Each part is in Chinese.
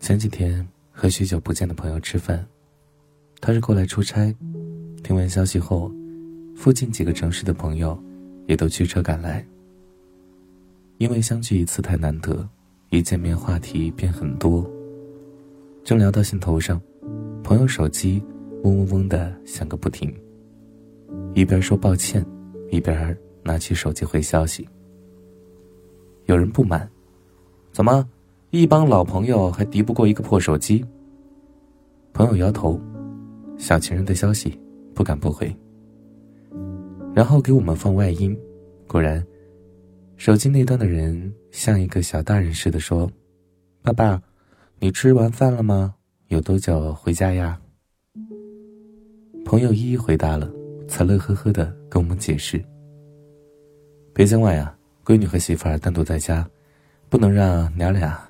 前几天和许久不见的朋友吃饭，他是过来出差，听完消息后，附近几个城市的朋友也都驱车赶来。因为相聚一次太难得，一见面话题便很多。正聊到兴头上，朋友手机嗡嗡嗡的响个不停。一边说抱歉，一边拿起手机回消息。有人不满：“怎么，一帮老朋友还敌不过一个破手机？”朋友摇头：“小情人的消息，不敢不回。”然后给我们放外音，果然。手机那端的人像一个小大人似的说：“爸爸，你吃完饭了吗？有多久回家呀？”朋友一一回答了，才乐呵呵的跟我们解释：“北京外啊，闺女和媳妇儿单独在家，不能让娘俩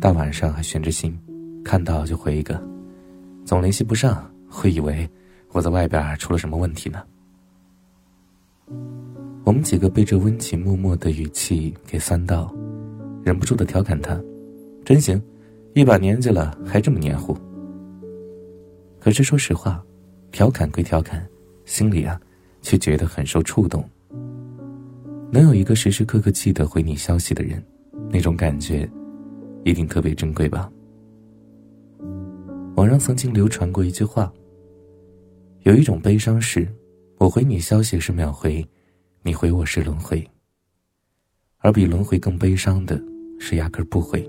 大晚上还悬着心，看到就回一个，总联系不上，会以为我在外边出了什么问题呢。”我们几个被这温情脉脉的语气给酸到，忍不住的调侃他：“真行，一把年纪了还这么黏糊。”可是说实话，调侃归调侃，心里啊，却觉得很受触动。能有一个时时刻刻记得回你消息的人，那种感觉，一定特别珍贵吧。网上曾经流传过一句话：“有一种悲伤是，我回你消息是秒回。”你回我是轮回，而比轮回更悲伤的是压根不回。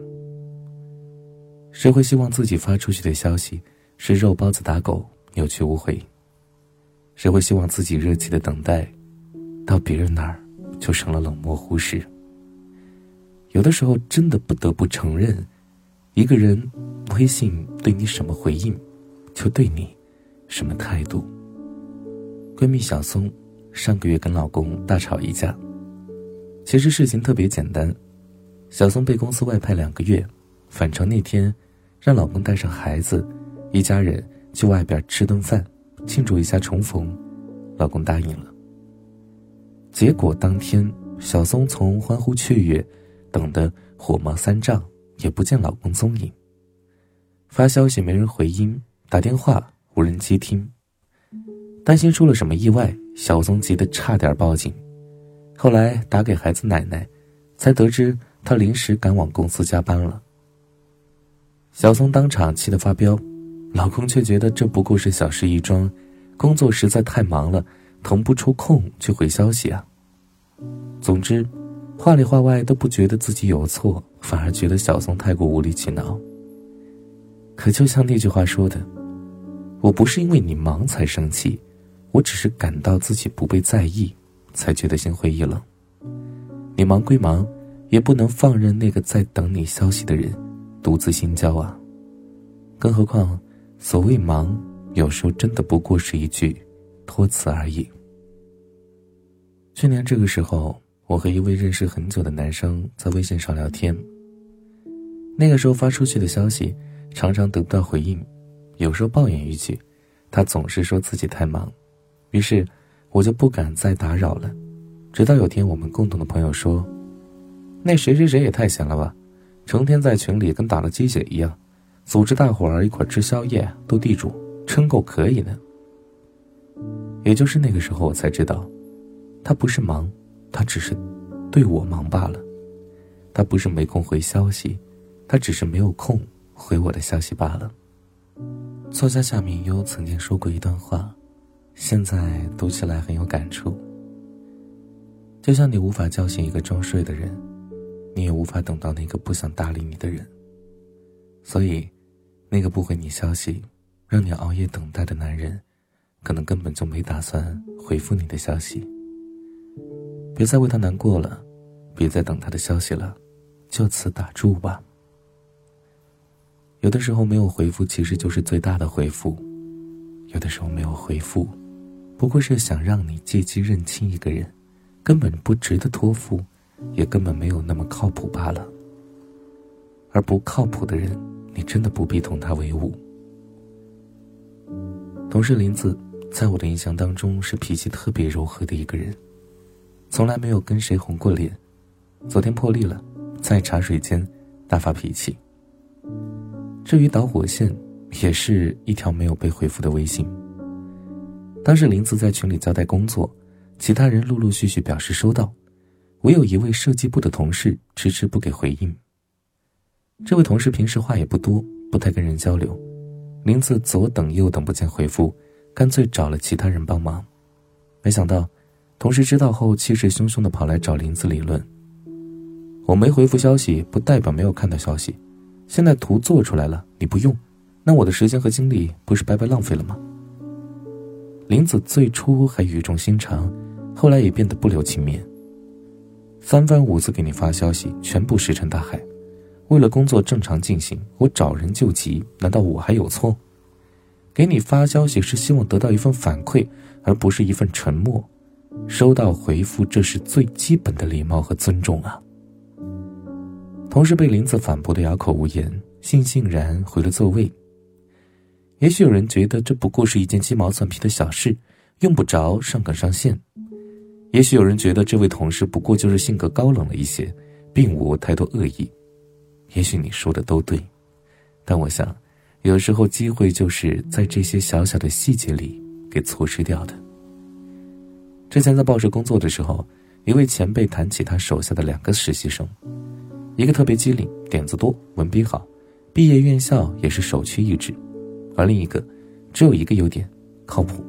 谁会希望自己发出去的消息是肉包子打狗、有去无回？谁会希望自己热切的等待，到别人那儿就成了冷漠忽视？有的时候真的不得不承认，一个人微信对你什么回应，就对你什么态度。闺蜜小松。上个月跟老公大吵一架。其实事情特别简单，小松被公司外派两个月，返程那天，让老公带上孩子，一家人去外边吃顿饭，庆祝一下重逢。老公答应了。结果当天，小松从欢呼雀跃，等得火冒三丈，也不见老公踪影。发消息没人回音，打电话无人接听。担心出了什么意外，小松急得差点报警。后来打给孩子奶奶，才得知她临时赶往公司加班了。小松当场气得发飙，老公却觉得这不过是小事一桩，工作实在太忙了，腾不出空去回消息啊。总之，话里话外都不觉得自己有错，反而觉得小松太过无理取闹。可就像那句话说的：“我不是因为你忙才生气。”我只是感到自己不被在意，才觉得心灰意冷。你忙归忙，也不能放任那个在等你消息的人独自心焦啊。更何况，所谓忙，有时候真的不过是一句托词而已。去年这个时候，我和一位认识很久的男生在微信上聊天。那个时候发出去的消息，常常得不到回应，有时候抱怨一句，他总是说自己太忙。于是，我就不敢再打扰了。直到有天，我们共同的朋友说：“那谁谁谁也太闲了吧，成天在群里跟打了鸡血一样，组织大伙儿一块吃宵夜、斗地主，真够可以的。”也就是那个时候，我才知道，他不是忙，他只是对我忙罢了；他不是没空回消息，他只是没有空回我的消息罢了。作家夏明优曾经说过一段话。现在读起来很有感触。就像你无法叫醒一个装睡的人，你也无法等到那个不想搭理你的人。所以，那个不回你消息，让你熬夜等待的男人，可能根本就没打算回复你的消息。别再为他难过了，别再等他的消息了，就此打住吧。有的时候没有回复，其实就是最大的回复；有的时候没有回复。不过是想让你借机认清一个人，根本不值得托付，也根本没有那么靠谱罢了。而不靠谱的人，你真的不必同他为伍。同事林子，在我的印象当中是脾气特别柔和的一个人，从来没有跟谁红过脸，昨天破例了，在茶水间大发脾气。至于导火线，也是一条没有被回复的微信。当时林子在群里交代工作，其他人陆陆续续表示收到，唯有一位设计部的同事迟迟不给回应。这位同事平时话也不多，不太跟人交流。林子左等右等不见回复，干脆找了其他人帮忙。没想到，同事知道后气势汹汹的跑来找林子理论。我没回复消息，不代表没有看到消息。现在图做出来了，你不用，那我的时间和精力不是白白浪费了吗？林子最初还语重心长，后来也变得不留情面。三番五次给你发消息，全部石沉大海。为了工作正常进行，我找人救急，难道我还有错？给你发消息是希望得到一份反馈，而不是一份沉默。收到回复，这是最基本的礼貌和尊重啊。同事被林子反驳的哑口无言，悻悻然回了座位。也许有人觉得这不过是一件鸡毛蒜皮的小事，用不着上纲上线；也许有人觉得这位同事不过就是性格高冷了一些，并无太多恶意。也许你说的都对，但我想，有时候机会就是在这些小小的细节里给错失掉的。之前在报社工作的时候，一位前辈谈起他手下的两个实习生。一个特别机灵，点子多，文笔好，毕业院校也是首屈一指；而另一个，只有一个优点，靠谱。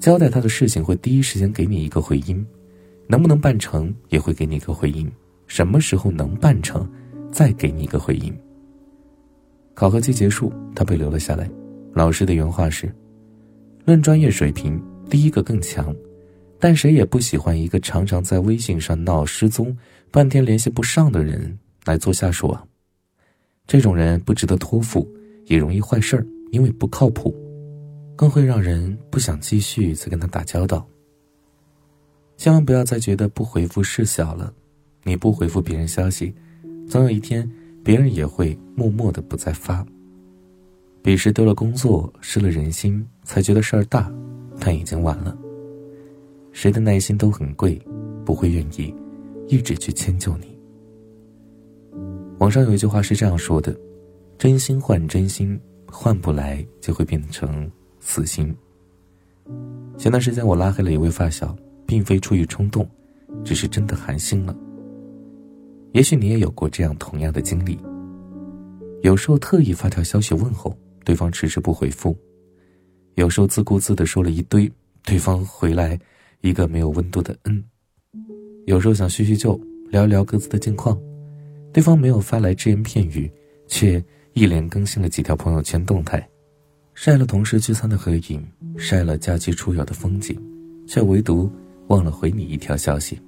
交代他的事情会第一时间给你一个回音，能不能办成也会给你一个回音，什么时候能办成，再给你一个回音。考核期结束，他被留了下来。老师的原话是：论专业水平，第一个更强。但谁也不喜欢一个常常在微信上闹失踪、半天联系不上的人来做下属啊！这种人不值得托付，也容易坏事儿，因为不靠谱，更会让人不想继续再跟他打交道。千万不要再觉得不回复事小了，你不回复别人消息，总有一天别人也会默默的不再发。彼时丢了工作，失了人心，才觉得事儿大，但已经晚了。谁的耐心都很贵，不会愿意一直去迁就你。网上有一句话是这样说的：“真心换真心，换不来就会变成死心。”前段时间我拉黑了一位发小，并非出于冲动，只是真的寒心了。也许你也有过这样同样的经历。有时候特意发条消息问候对方，迟迟不回复；有时候自顾自的说了一堆，对方回来。一个没有温度的嗯，有时候想叙叙旧，聊聊各自的近况，对方没有发来只言片语，却一连更新了几条朋友圈动态，晒了同事聚餐的合影，晒了假期出游的风景，却唯独忘了回你一条消息。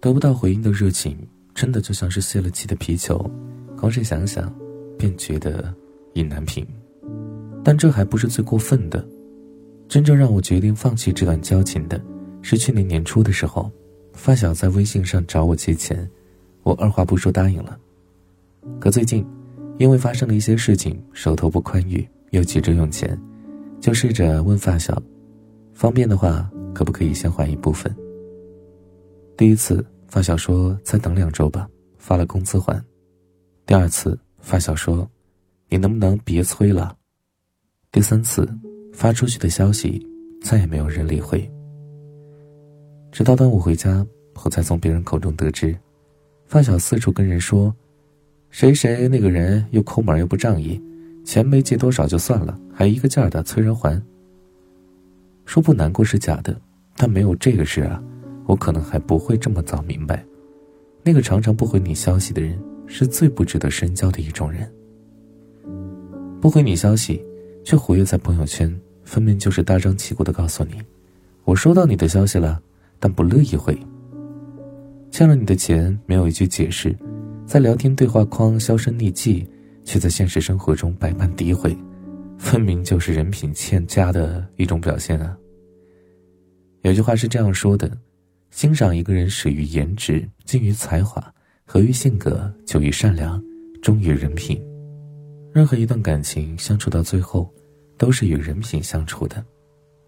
得不到回应的热情，真的就像是泄了气的皮球，光是想想，便觉得意难平。但这还不是最过分的。真正让我决定放弃这段交情的，是去年年初的时候，发小在微信上找我借钱，我二话不说答应了。可最近，因为发生了一些事情，手头不宽裕，又急着用钱，就试着问发小，方便的话可不可以先还一部分。第一次，发小说再等两周吧，发了工资还。第二次，发小说，你能不能别催了？第三次。发出去的消息，再也没有人理会。直到端午回家，我才从别人口中得知，发小四处跟人说，谁谁那个人又抠门又不仗义，钱没借多少就算了，还一个劲儿的催人还。说不难过是假的，但没有这个事啊，我可能还不会这么早明白，那个常常不回你消息的人，是最不值得深交的一种人。不回你消息，却活跃在朋友圈。分明就是大张旗鼓的告诉你，我收到你的消息了，但不乐意回。欠了你的钱，没有一句解释，在聊天对话框销声匿迹，却在现实生活中百般诋毁，分明就是人品欠佳的一种表现啊。有句话是这样说的：欣赏一个人始于颜值，精于才华，合于性格，久于善良，忠于人品。任何一段感情相处到最后。都是与人品相处的，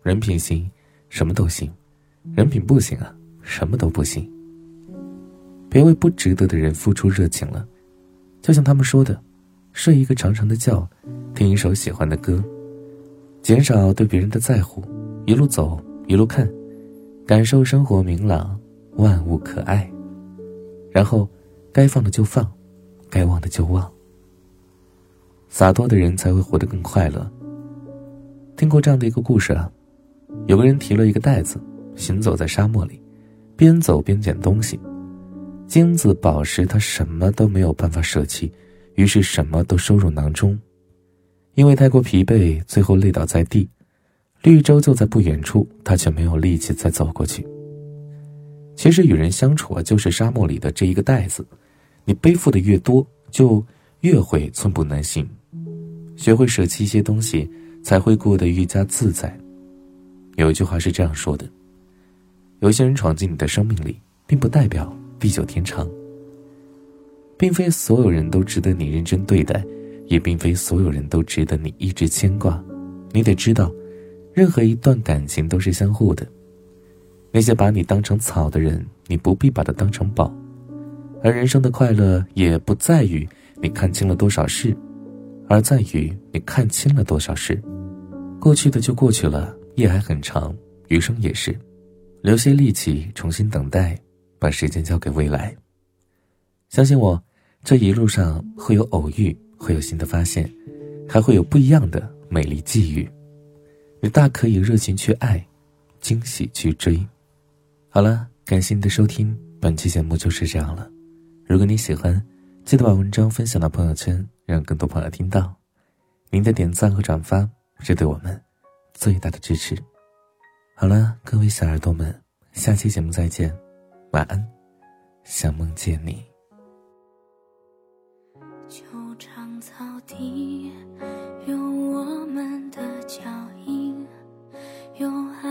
人品行，什么都行；人品不行啊，什么都不行。别为不值得的人付出热情了，就像他们说的，睡一个长长的觉，听一首喜欢的歌，减少对别人的在乎，一路走一路看，感受生活明朗，万物可爱。然后，该放的就放，该忘的就忘。洒脱的人才会活得更快乐。听过这样的一个故事啊，有个人提了一个袋子，行走在沙漠里，边走边捡东西。金子、宝石，他什么都没有办法舍弃，于是什么都收入囊中。因为太过疲惫，最后累倒在地。绿洲就在不远处，他却没有力气再走过去。其实与人相处啊，就是沙漠里的这一个袋子，你背负的越多，就越会寸步难行。学会舍弃一些东西，才会过得愈加自在。有一句话是这样说的：有些人闯进你的生命里，并不代表。地久天长，并非所有人都值得你认真对待，也并非所有人都值得你一直牵挂。你得知道，任何一段感情都是相互的。那些把你当成草的人，你不必把它当成宝。而人生的快乐，也不在于你看清了多少事，而在于你看清了多少事。过去的就过去了，夜还很长，余生也是，留些力气重新等待。把时间交给未来。相信我，这一路上会有偶遇，会有新的发现，还会有不一样的美丽际遇。你大可以热情去爱，惊喜去追。好了，感谢你的收听，本期节目就是这样了。如果你喜欢，记得把文章分享到朋友圈，让更多朋友听到。您的点赞和转发是对我们最大的支持。好了，各位小耳朵们，下期节目再见。晚安，想梦见你。球场草地有我们的脚印，有爱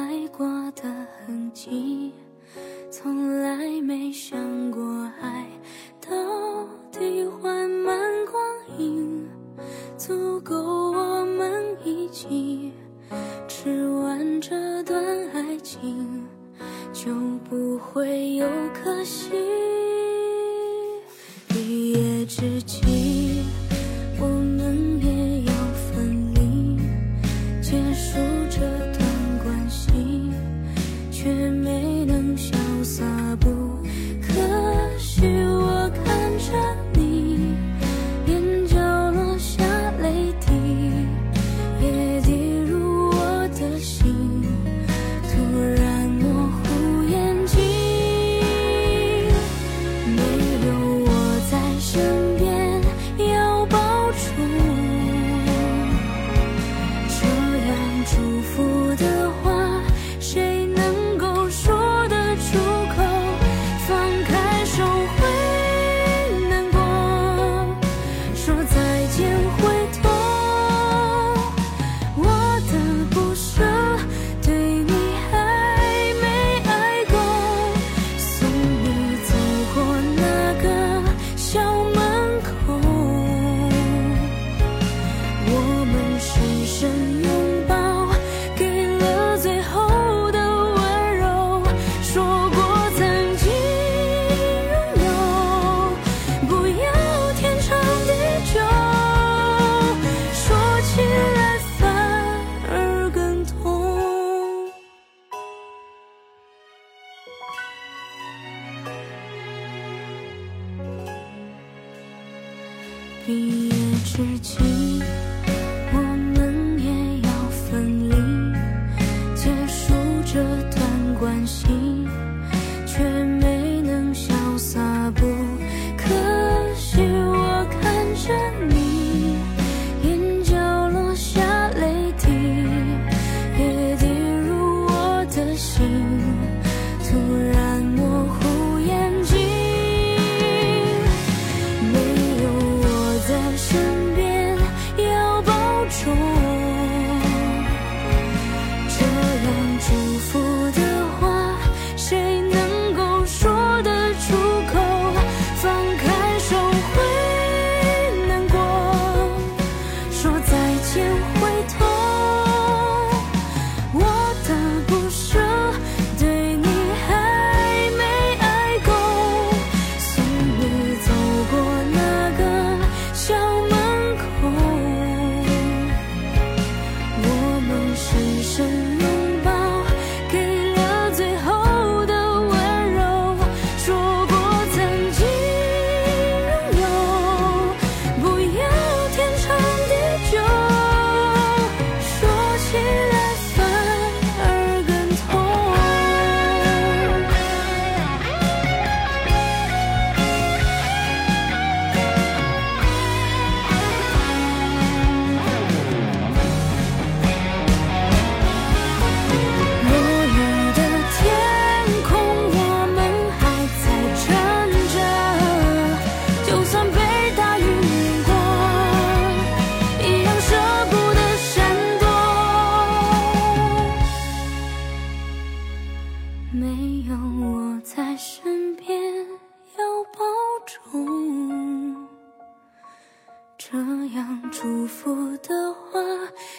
这样祝福的话，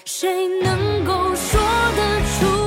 谁能够说得出？